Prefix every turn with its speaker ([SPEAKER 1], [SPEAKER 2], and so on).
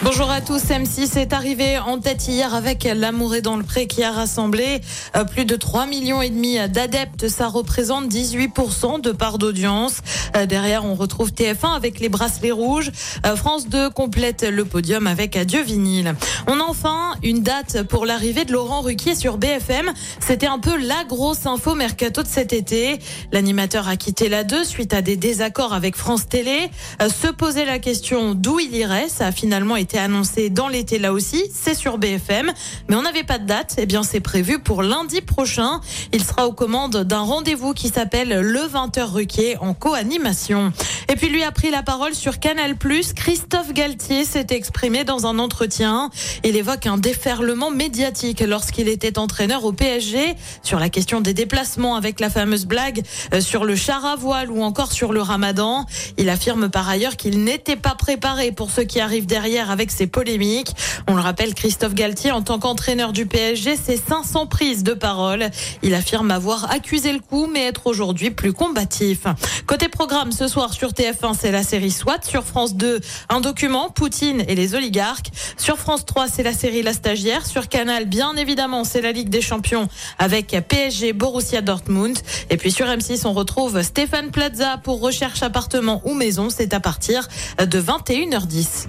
[SPEAKER 1] Bonjour à tous, M6 est arrivé en tête hier avec L'amour est dans le pré qui a rassemblé euh, plus de 3 millions et demi d'adeptes. Ça représente 18% de part d'audience. Euh, Derrière, on retrouve TF1 avec les bracelets rouges. Euh, France 2 complète le podium avec Adieu vinyle. On a enfin une date pour l'arrivée de Laurent Ruquier sur BFM. C'était un peu la grosse info mercato de cet été. L'animateur a quitté la 2 suite à des désaccords avec France Télé. Se poser la question d'où il irait, ça a finalement été annoncé dans l'été là aussi, c'est sur BFM, mais on n'avait pas de date. Eh bien, c'est prévu pour lundi prochain. Il sera aux commandes d'un rendez-vous qui s'appelle le 20h Ruquier en co-animation. Et puis lui a pris la parole sur Canal+. Christophe Galtier s'est exprimé dans un entretien. Il évoque un déferlement médiatique lorsqu'il était entraîneur au PSG sur la question des déplacements avec la fameuse blague euh, sur le char à voile ou encore sur le ramadan. Il affirme par ailleurs qu'il n'était pas préparé pour ce qui arrive derrière avec ces polémiques. On le rappelle, Christophe Galtier, en tant qu'entraîneur du PSG, c'est 500 prises de parole. Il affirme avoir accusé le coup, mais être aujourd'hui plus combatif. Côté programme, ce soir sur TF1, c'est la série SWAT. Sur France 2, un document, Poutine et les oligarques. Sur France 3, c'est la série La Stagiaire. Sur Canal, bien évidemment, c'est la Ligue des Champions avec PSG Borussia Dortmund. Et puis sur M6, on retrouve Stéphane Plaza pour recherche appartement ou maison. C'est à partir de 21h10.